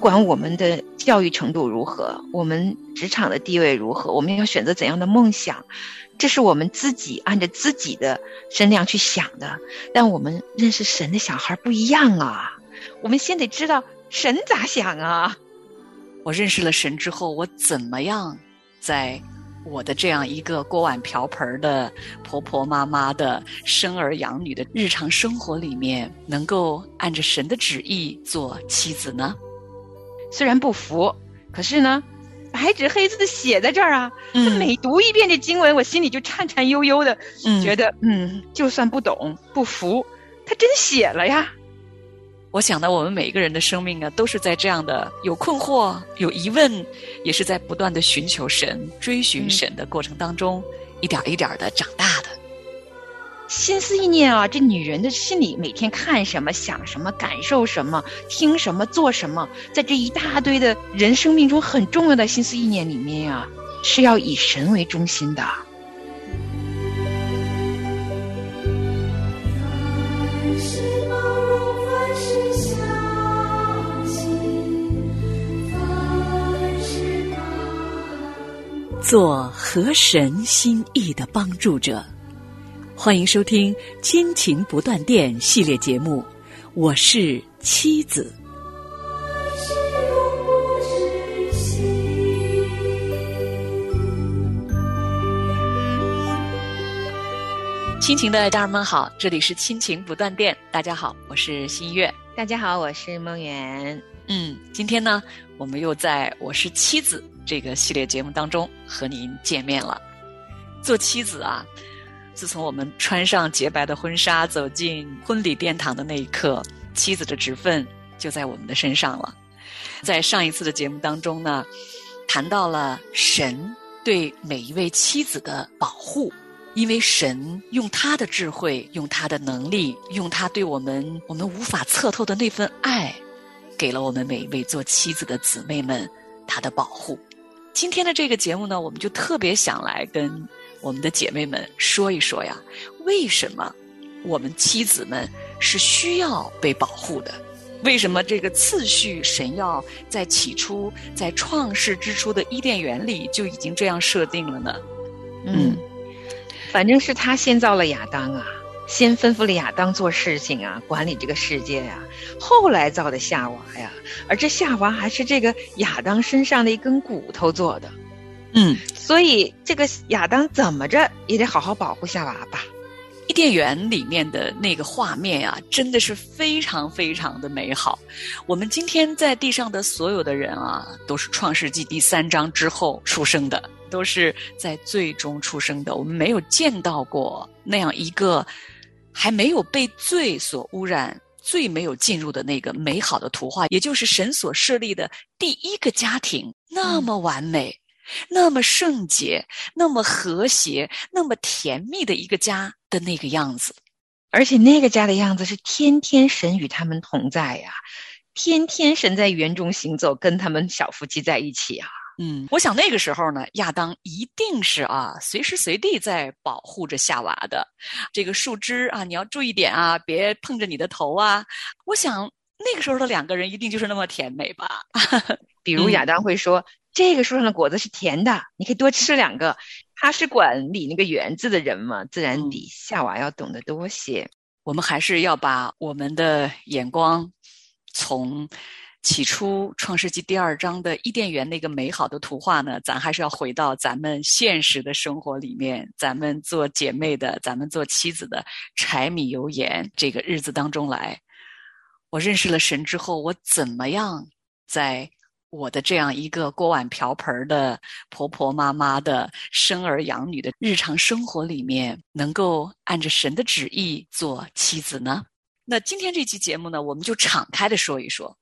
管我们的教育程度如何，我们职场的地位如何，我们要选择怎样的梦想，这是我们自己按着自己的身量去想的。但我们认识神的小孩不一样啊，我们先得知道神咋想啊。我认识了神之后，我怎么样在？我的这样一个锅碗瓢盆的婆婆妈妈的生儿养女的日常生活里面，能够按着神的旨意做妻子呢？虽然不服，可是呢，白纸黑字的写在这儿啊。嗯。每读一遍这经文，我心里就颤颤悠悠的，觉得嗯，就算不懂不服，他真写了呀。我想呢，我们每一个人的生命啊，都是在这样的有困惑、有疑问，也是在不断的寻求神、追寻神的过程当中，一点一点的长大的。心思意念啊，这女人的心里每天看什么、想什么、感受什么、听什么、做什么，在这一大堆的人生命中很重要的心思意念里面呀，是要以神为中心的。做合神心意的帮助者，欢迎收听《亲情不断电》系列节目。我是妻子。亲情的家人们好，这里是亲情不断电。大家好，我是新月。大家好，我是梦圆。嗯，今天呢，我们又在我是妻子。这个系列节目当中和您见面了。做妻子啊，自从我们穿上洁白的婚纱走进婚礼殿堂的那一刻，妻子的职分就在我们的身上了。在上一次的节目当中呢，谈到了神对每一位妻子的保护，因为神用他的智慧、用他的能力、用他对我们我们无法测透的那份爱，给了我们每一位做妻子的姊妹们他的保护。今天的这个节目呢，我们就特别想来跟我们的姐妹们说一说呀，为什么我们妻子们是需要被保护的？为什么这个次序神要在起初在创世之初的伊甸园里就已经这样设定了呢？嗯，反正是他先造了亚当啊。先吩咐了亚当做事情啊，管理这个世界呀。后来造的夏娃呀，而这夏娃还是这个亚当身上的一根骨头做的。嗯，所以这个亚当怎么着也得好好保护夏娃吧。伊甸园里面的那个画面啊，真的是非常非常的美好。我们今天在地上的所有的人啊，都是创世纪第三章之后出生的，都是在最终出生的。我们没有见到过那样一个。还没有被罪所污染、罪没有进入的那个美好的图画，也就是神所设立的第一个家庭，那么完美、那么圣洁、那么和谐、那么甜蜜的一个家的那个样子，而且那个家的样子是天天神与他们同在呀，天天神在园中行走，跟他们小夫妻在一起啊。嗯，我想那个时候呢，亚当一定是啊，随时随地在保护着夏娃的。这个树枝啊，你要注意点啊，别碰着你的头啊。我想那个时候的两个人一定就是那么甜美吧。比如亚当会说：“这个树上的果子是甜的，你可以多吃两个。”他是管理那个园子的人嘛，自然比夏娃要懂得多些。我们还是要把我们的眼光从。起初，《创世纪》第二章的伊甸园那个美好的图画呢，咱还是要回到咱们现实的生活里面，咱们做姐妹的，咱们做妻子的，柴米油盐这个日子当中来。我认识了神之后，我怎么样在我的这样一个锅碗瓢盆的婆婆妈妈的生儿养女的日常生活里面，能够按着神的旨意做妻子呢？那今天这期节目呢，我们就敞开的说一说。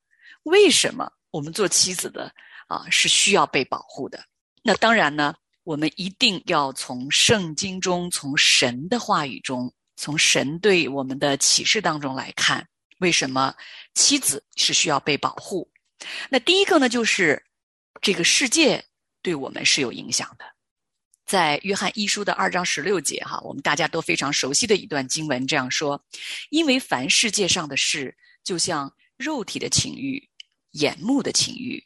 为什么我们做妻子的啊是需要被保护的？那当然呢，我们一定要从圣经中、从神的话语中、从神对我们的启示当中来看，为什么妻子是需要被保护？那第一个呢，就是这个世界对我们是有影响的。在约翰一书的二章十六节，哈，我们大家都非常熟悉的一段经文这样说：因为凡世界上的事，就像肉体的情欲。眼目的情欲，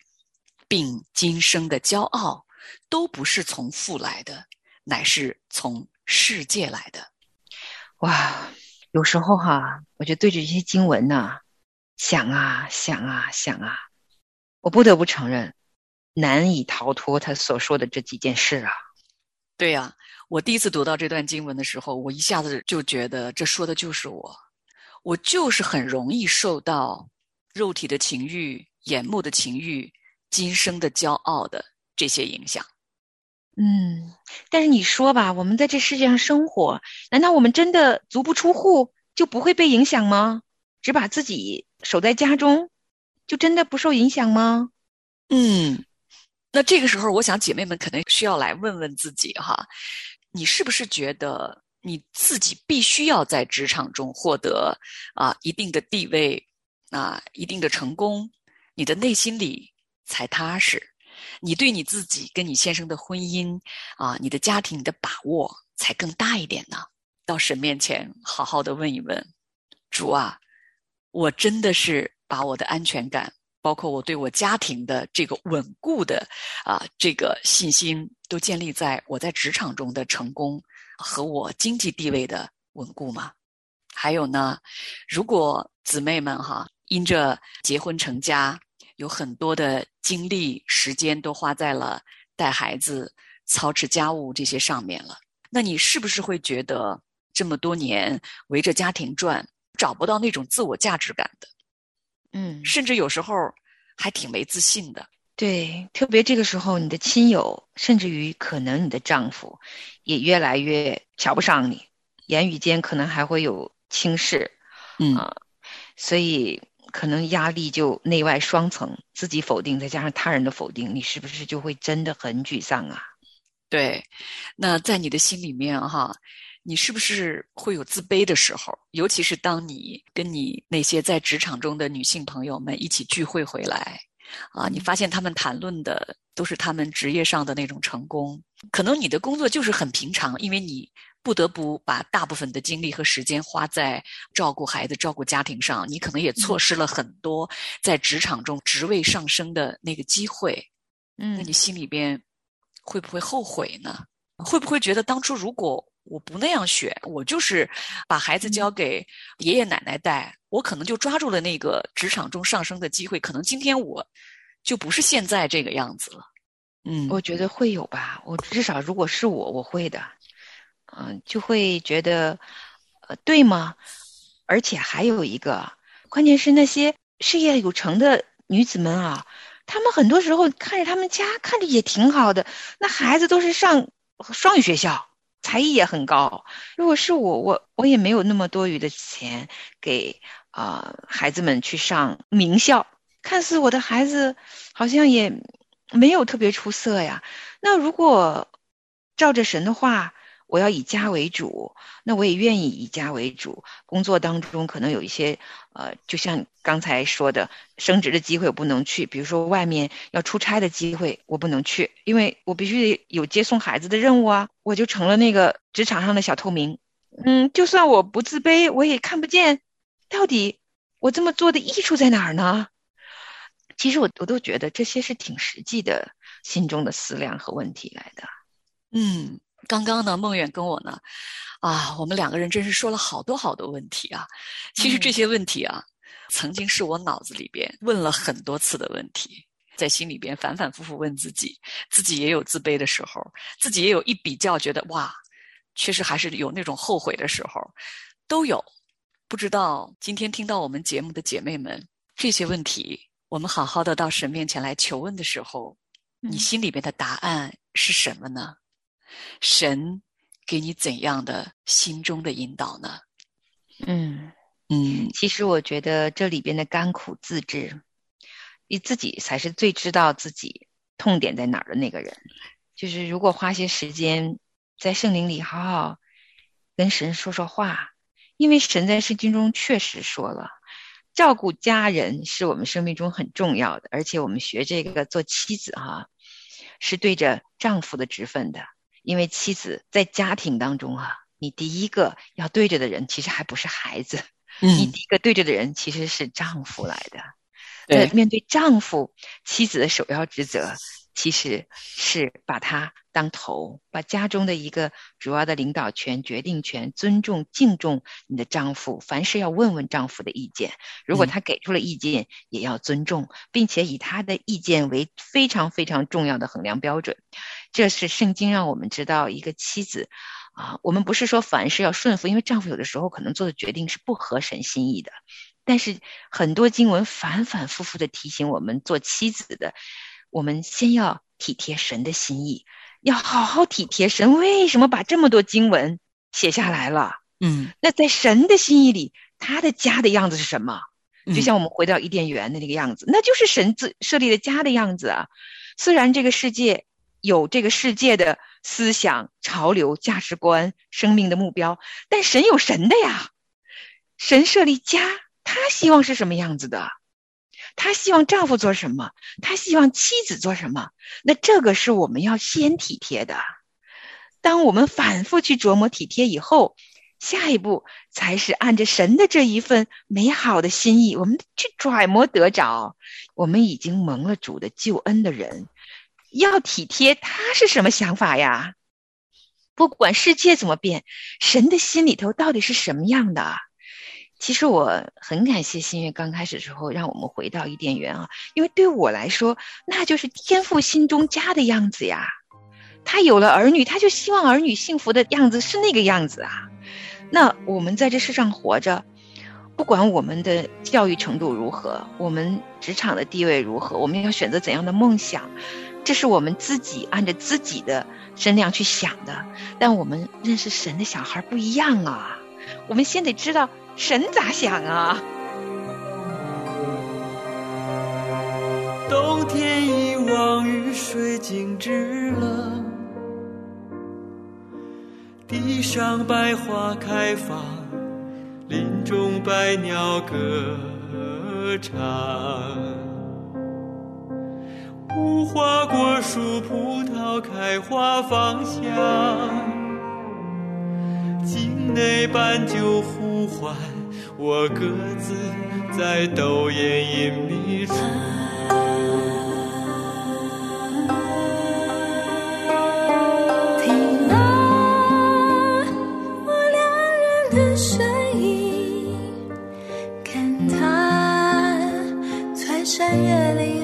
并今生的骄傲，都不是从父来的，乃是从世界来的。哇，有时候哈，我就对着这些经文呐，想啊想啊想啊，我不得不承认，难以逃脱他所说的这几件事啊。对呀，我第一次读到这段经文的时候，我一下子就觉得这说的就是我，我就是很容易受到肉体的情欲、眼目的情欲、今生的骄傲的这些影响。嗯，但是你说吧，我们在这世界上生活，难道我们真的足不出户就不会被影响吗？只把自己守在家中，就真的不受影响吗？嗯，那这个时候，我想姐妹们可能需要来问问自己哈，你是不是觉得你自己必须要在职场中获得啊一定的地位啊一定的成功，你的内心里才踏实？你对你自己跟你先生的婚姻啊，你的家庭你的把握才更大一点呢。到神面前好好的问一问，主啊，我真的是把我的安全感，包括我对我家庭的这个稳固的啊这个信心，都建立在我在职场中的成功和我经济地位的稳固吗？还有呢，如果姊妹们哈，因着结婚成家。有很多的精力、时间都花在了带孩子、操持家务这些上面了。那你是不是会觉得这么多年围着家庭转，找不到那种自我价值感的？嗯，甚至有时候还挺没自信的。对，特别这个时候，你的亲友，甚至于可能你的丈夫，也越来越瞧不上你，言语间可能还会有轻视。嗯啊，所以。可能压力就内外双层，自己否定再加上他人的否定，你是不是就会真的很沮丧啊？对，那在你的心里面哈，你是不是会有自卑的时候？尤其是当你跟你那些在职场中的女性朋友们一起聚会回来，啊，你发现他们谈论的都是他们职业上的那种成功，可能你的工作就是很平常，因为你。不得不把大部分的精力和时间花在照顾孩子、照顾家庭上，你可能也错失了很多在职场中职位上升的那个机会。嗯，那你心里边会不会后悔呢？会不会觉得当初如果我不那样选，我就是把孩子交给爷爷奶奶带，我可能就抓住了那个职场中上升的机会，可能今天我就不是现在这个样子了。嗯，我觉得会有吧。我至少如果是我，我会的。嗯，就会觉得，呃，对吗？而且还有一个，关键是那些事业有成的女子们啊，她们很多时候看着他们家看着也挺好的，那孩子都是上双语学校，才艺也很高。如果是我，我我也没有那么多余的钱给啊孩子们去上名校，看似我的孩子好像也没有特别出色呀。那如果照着神的话。我要以家为主，那我也愿意以家为主。工作当中可能有一些，呃，就像刚才说的，升职的机会我不能去，比如说外面要出差的机会我不能去，因为我必须得有接送孩子的任务啊，我就成了那个职场上的小透明。嗯，就算我不自卑，我也看不见，到底我这么做的益处在哪儿呢？其实我我都觉得这些是挺实际的心中的思量和问题来的。嗯。刚刚呢，梦远跟我呢，啊，我们两个人真是说了好多好多问题啊。其实这些问题啊，曾经是我脑子里边问了很多次的问题，在心里边反反复复问自己，自己也有自卑的时候，自己也有一比较，觉得哇，确实还是有那种后悔的时候，都有。不知道今天听到我们节目的姐妹们，这些问题，我们好好的到神面前来求问的时候，你心里边的答案是什么呢？神给你怎样的心中的引导呢？嗯嗯，其实我觉得这里边的甘苦自知，你自己才是最知道自己痛点在哪儿的那个人。就是如果花些时间在圣灵里好好跟神说说话，因为神在圣经中确实说了，照顾家人是我们生命中很重要的，而且我们学这个做妻子哈，是对着丈夫的职分的。因为妻子在家庭当中啊，你第一个要对着的人其实还不是孩子，你第一个对着的人其实是丈夫来的。那面对丈夫，妻子的首要职责其实是把他当头，把家中的一个主要的领导权、决定权，尊重、敬重你的丈夫，凡事要问问丈夫的意见。如果他给出了意见，也要尊重，并且以他的意见为非常非常重要的衡量标准。这是圣经让我们知道，一个妻子啊，我们不是说凡事要顺服，因为丈夫有的时候可能做的决定是不合神心意的。但是很多经文反反复复的提醒我们，做妻子的，我们先要体贴神的心意，要好好体贴神。为什么把这么多经文写下来了？嗯，那在神的心意里，他的家的样子是什么？就像我们回到伊甸园的那个样子，那就是神自设立的家的样子啊。虽然这个世界有这个世界的思想、潮流、价值观、生命的目标，但神有神的呀。神设立家。他希望是什么样子的？他希望丈夫做什么？他希望妻子做什么？那这个是我们要先体贴的。当我们反复去琢磨体贴以后，下一步才是按着神的这一份美好的心意，我们去揣摩得着。我们已经蒙了主的救恩的人，要体贴他是什么想法呀？不管世界怎么变，神的心里头到底是什么样的？其实我很感谢新月刚开始的时候让我们回到伊甸园啊，因为对我来说，那就是天父心中家的样子呀。他有了儿女，他就希望儿女幸福的样子是那个样子啊。那我们在这世上活着，不管我们的教育程度如何，我们职场的地位如何，我们要选择怎样的梦想，这是我们自己按着自己的身量去想的。但我们认识神的小孩不一样啊，我们先得知道。神咋想啊？冬天一望雨水静止了，地上百花开放，中百鸟歌唱。无花果树葡萄开花芳香。境内斑鸠呼唤，我各自在斗艳隐秘处。越岭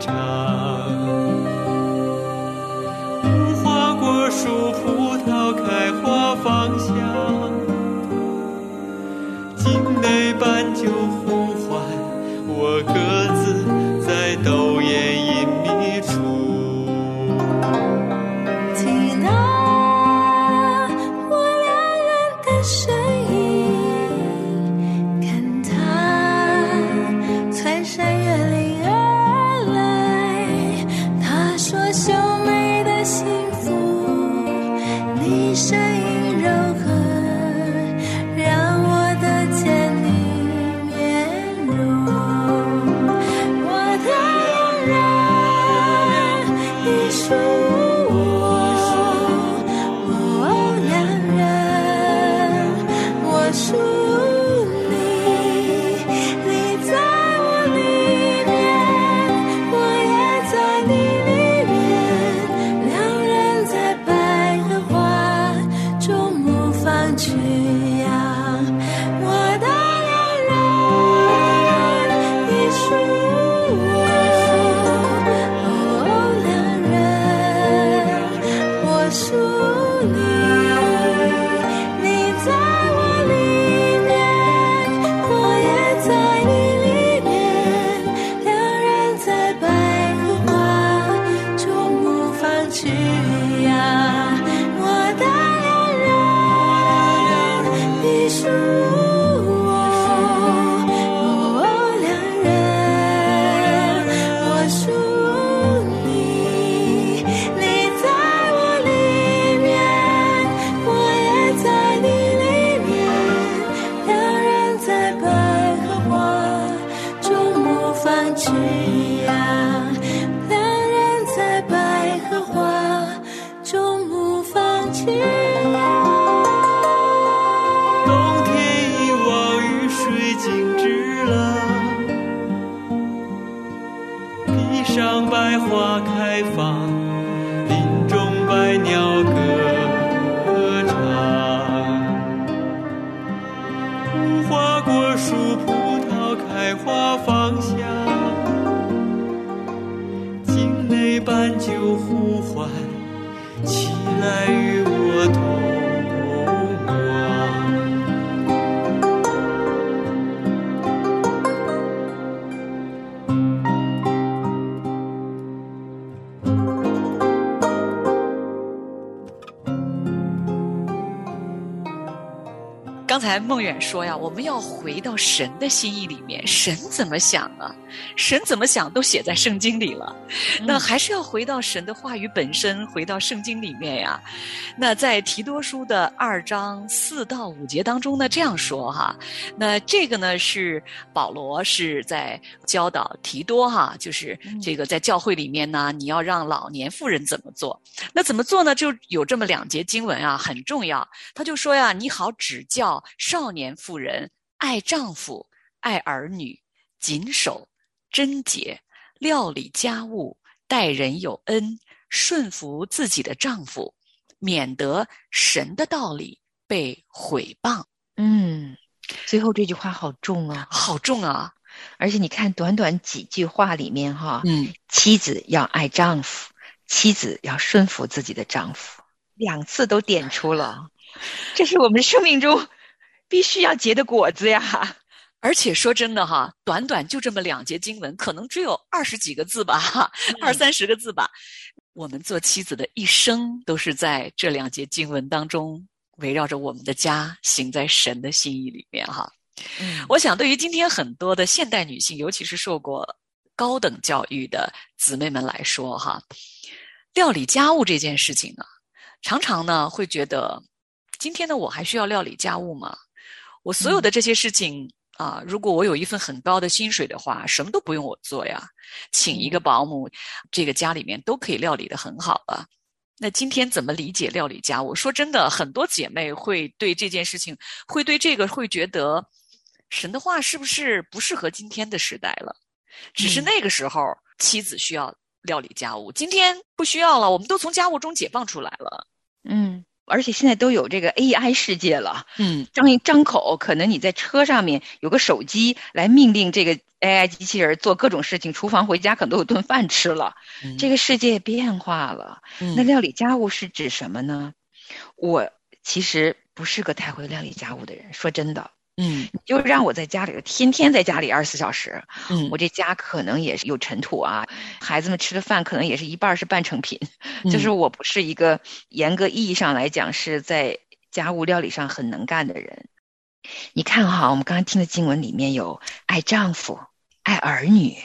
长。无花果树葡萄开花芳香，境内斑鸠刚才孟远说呀，我们要回到神的心意里面，神怎么想啊？神怎么想都写在圣经里了，那还是要回到神的话语本身，回到圣经里面呀。那在提多书的二章四到五节当中呢，这样说哈，那这个呢是保罗是在教导提多哈，就是这个在教会里面呢，你要让老年妇人怎么做？那怎么做呢？就有这么两节经文啊，很重要。他就说呀，你好指教少年妇人爱丈夫、爱儿女，谨守贞洁，料理家务，待人有恩，顺服自己的丈夫，免得神的道理被毁谤。嗯，最后这句话好重啊，好重啊！而且你看，短短几句话里面哈，嗯，妻子要爱丈夫，妻子要顺服自己的丈夫，两次都点出了，这是我们生命中必须要结的果子呀。而且说真的哈，短短就这么两节经文，可能只有二十几个字吧，哈，二三十个字吧。我们做妻子的一生都是在这两节经文当中，围绕着我们的家，行在神的心意里面哈。嗯我想，对于今天很多的现代女性，尤其是受过高等教育的姊妹们来说，哈，料理家务这件事情呢，常常呢会觉得，今天的我还需要料理家务吗？我所有的这些事情啊、如果我有一份很高的薪水的话，什么都不用我做呀，请一个保姆，这个家里面都可以料理的很好了。那今天怎么理解料理家务？说真的，很多姐妹会对这件事情，会对这个会觉得，神的话是不是不适合今天的时代了？只是嗯那个时候妻子需要料理家务，今天不需要了，我们都从家务中解放出来了。嗯，而且现在都有这个 AI 世界了，嗯张一张口，可能你在车上面有个手机来命令这个 AI 机器人做各种事情，厨房回家可能都有顿饭吃了。这个世界变化了，那嗯料理家务是指什么呢？我其实不是个太会料理家务的人，说真的，嗯你就让我在家里，天天在家里二十四小时，嗯我这家可能也是有尘土啊，孩子们吃的饭可能也是一半是半成品，就是我不是一个严格意义上来讲是在家务料理上很能干的人。你看哈，我们刚刚听的经文里面有爱丈夫、爱儿女、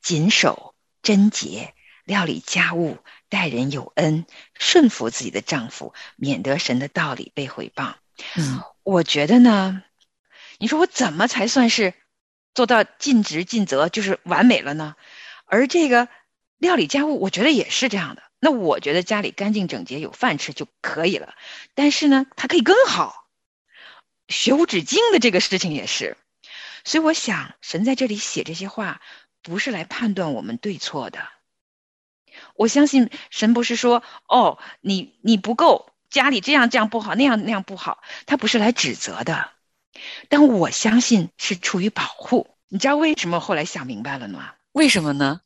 谨守贞洁、料理家务、待人有恩、顺服自己的丈夫，免得神的道理被毁谤。嗯我觉得呢，你说我怎么才算是做到尽职尽责，就是完美了呢？而这个料理家务，我觉得也是这样的。那我觉得家里干净整洁，有饭吃就可以了。但是呢，它可以更好。学无止境的这个事情也是，所以我想，神在这里写这些话，不是来判断我们对错的。我相信神不是说，哦，你你不够，家里这样这样不好，那样那样不好，他不是来指责的。但我相信是出于保护。你知道为什么后来想明白了吗？为什么呢？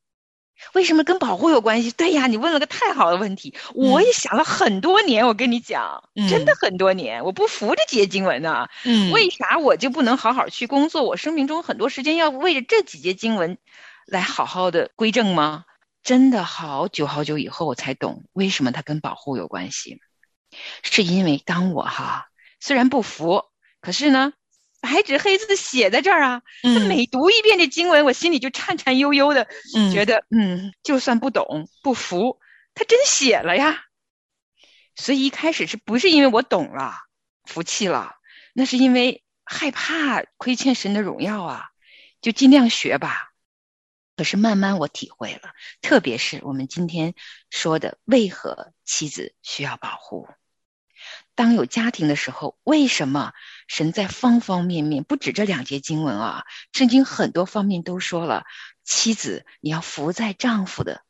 为什么跟保护有关系？对呀，你问了个太好的问题，我也想了很多年。我跟你讲，嗯真的很多年，我不服这几节经文呢。嗯为啥我就不能好好去工作？我生命中很多时间要为着这几节经文来好好的归正吗？真的好久好久以后我才懂，为什么它跟保护有关系。是因为当我哈虽然不服，可是呢，白纸黑字写在这儿啊，那嗯每读一遍这经文，我心里就颤颤悠悠的，嗯觉得嗯，就算不懂不服，他真写了呀。所以一开始是不是因为我懂了，服气了？那是因为害怕亏欠神的荣耀啊，就尽量学吧。可是慢慢我体会了，特别是我们今天说的，为何妻子需要保护？当有家庭的时候，为什么神在方方面面，不止这两节经文啊，圣经很多方面都说了，妻子你要服在丈夫的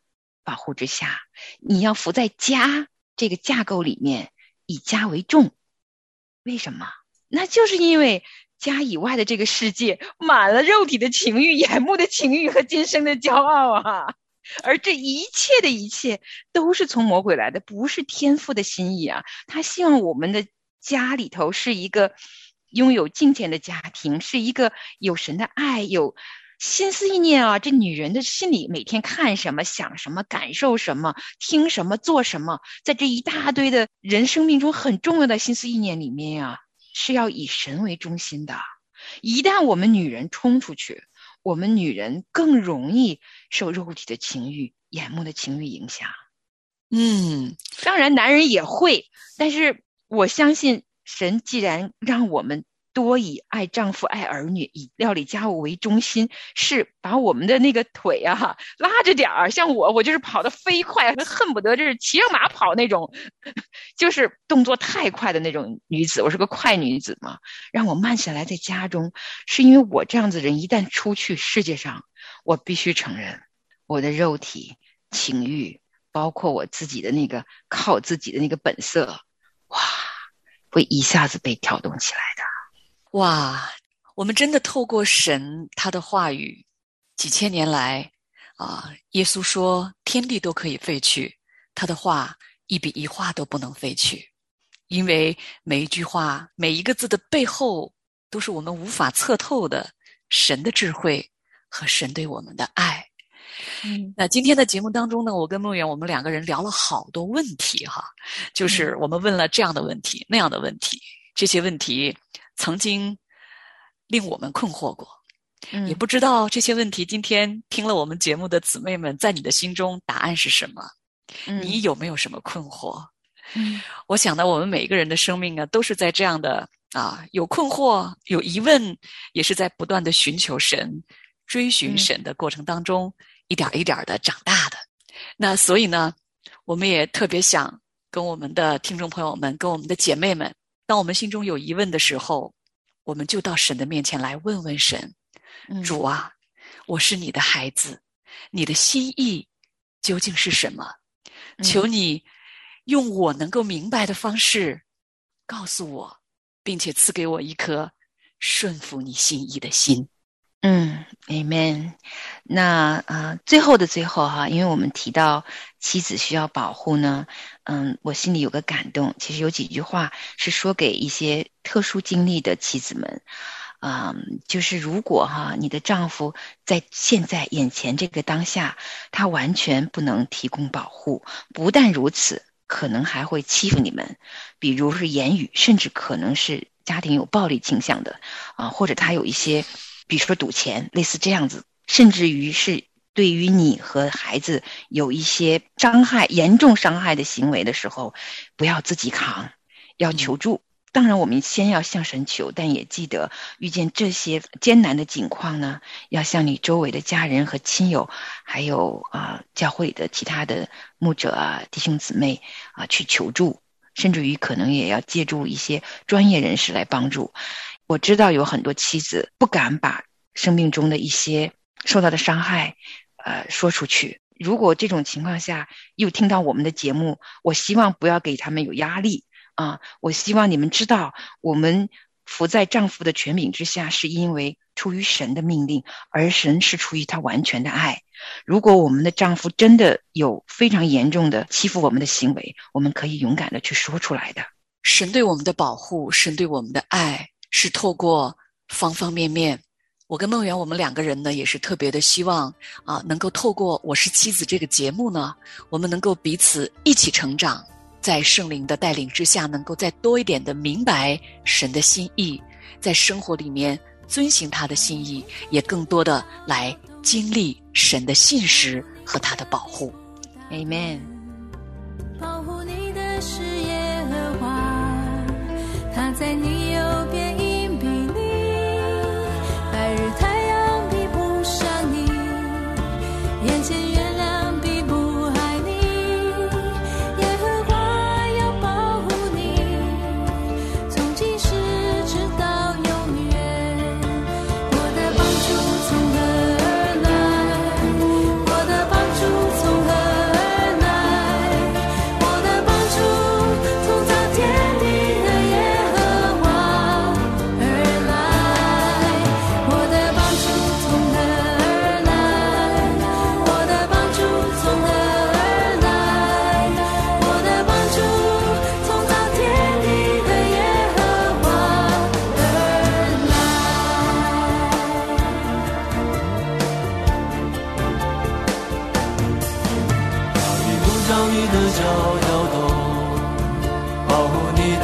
保护之下，你要服在家这个架构里面，以家为重。为什么？那就是因为家以外的这个世界满了肉体的情欲、眼目的情欲和今生的骄傲啊！而这一切的一切都是从魔鬼来的，不是天父的心意啊！他希望我们的家里头是一个拥有金钱的家庭，是一个有神的爱、有心思意念啊！这女人的心里每天看什么、想什么、感受什么、听什么、做什么，在这一大堆的人生命中很重要的心思意念里面呀，是要以神为中心的。一旦我们女人冲出去，我们女人更容易受肉体的情欲、眼目的情欲影响。嗯，当然，男人也会，但是我相信神既然让我们多以爱丈夫、爱儿女、以料理家务为中心，是把我们的那个腿啊拉着点儿。像我，我就是跑得飞快，恨不得就是骑上马跑那种，就是动作太快的那种女子。我是个快女子嘛，让我慢下来，在家中，是因为我这样子人一旦出去世界上，我必须承认我的肉体情欲。包括我自己的那个靠自己的那个本色，会一下子被挑动起来的。哇，我们真的透过神他的话语，几千年来啊，耶稣说天地都可以废去，他的话一笔一画都不能废去，因为每一句话每一个字的背后，都是我们无法测透的神的智慧和神对我们的爱。嗯，那今天的节目当中呢，我跟梦圆我们两个人聊了好多问题哈，就是我们问了这样的问题、那样的问题，这些问题曾经令我们困惑过，嗯。也不知道这些问题今天听了我们节目的姊妹们，在你的心中答案是什么？嗯。你有没有什么困惑？嗯。我想呢，我们每一个人的生命啊，都是在这样的啊，有困惑、有疑问，也是在不断的寻求神、追寻嗯。神的过程当中，一点一点的长大的。那所以呢，我们也特别想跟我们的听众朋友们、跟我们的姐妹们，当我们心中有疑问的时候，我们就到神的面前来问问神：嗯主啊，我是你的孩子，你的心意究竟是什么？嗯求你用我能够明白的方式告诉我，并且赐给我一颗顺服你心意的心。嗯，Amen。那啊、呃最后的最后哈，因为我们提到妻子需要保护呢，嗯，我心里有个感动。其实有几句话是说给一些特殊经历的妻子们，嗯，就是如果哈你的丈夫在现在眼前这个当下，他完全不能提供保护，不但如此，可能还会欺负你们，比如是言语，甚至可能是家庭有暴力倾向的啊，或者他有一些。比如说赌钱，类似这样子，甚至于是对于你和孩子有一些伤害、严重伤害的行为的时候，不要自己扛，要求助。当然，我们先要向神求，但也记得遇见这些艰难的境况呢，要向你周围的家人和亲友，还有啊、教会的其他的牧者啊、弟兄姊妹啊去求助，甚至于可能也要借助一些专业人士来帮助。我知道有很多妻子不敢把生命中的一些受到的伤害，呃，说出去。如果这种情况下又听到我们的节目，我希望不要给他们有压力啊！我希望你们知道，我们服在丈夫的权柄之下，是因为出于神的命令，而神是出于他完全的爱。如果我们的丈夫真的有非常严重的欺负我们的行为，我们可以勇敢的去说出来的。神对我们的保护，神对我们的爱，是透过方方面面。我跟梦圆，我们两个人呢，也是特别的希望啊，能够透过《我是妻子》这个节目呢，我们能够彼此一起成长，在圣灵的带领之下，能够再多一点的明白神的心意，在生活里面遵行他的心意，也更多的来经历神的信实和他的保护。Amen。保护你的是耶和华，他在你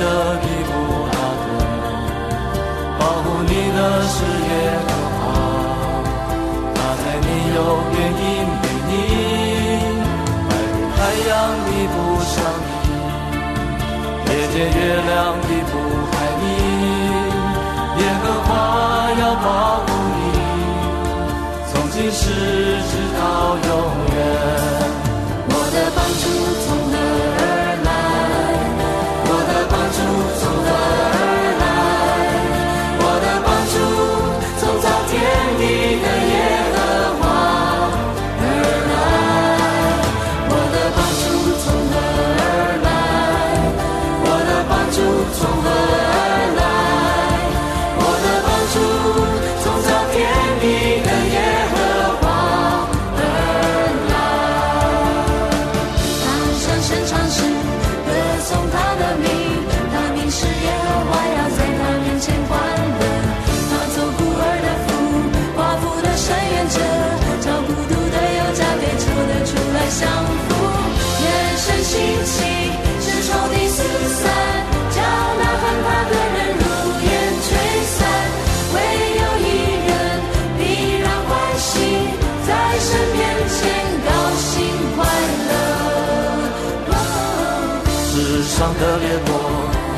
的庇护阿德，保护你的事耶和华，他在你右边引领你，白日太阳比不上你，夜间月亮比不害你，耶和华要保护你，从今时直到永远。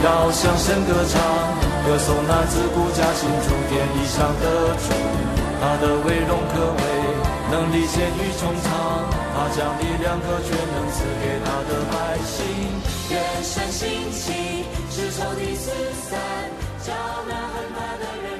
要向神歌唱，歌颂那自古家新诸天以上的主，他的威荣可畏，能力显于穹苍，他将力量和权能赐给他的百姓。愿神兴起，使仇敌四散，叫那恨他的人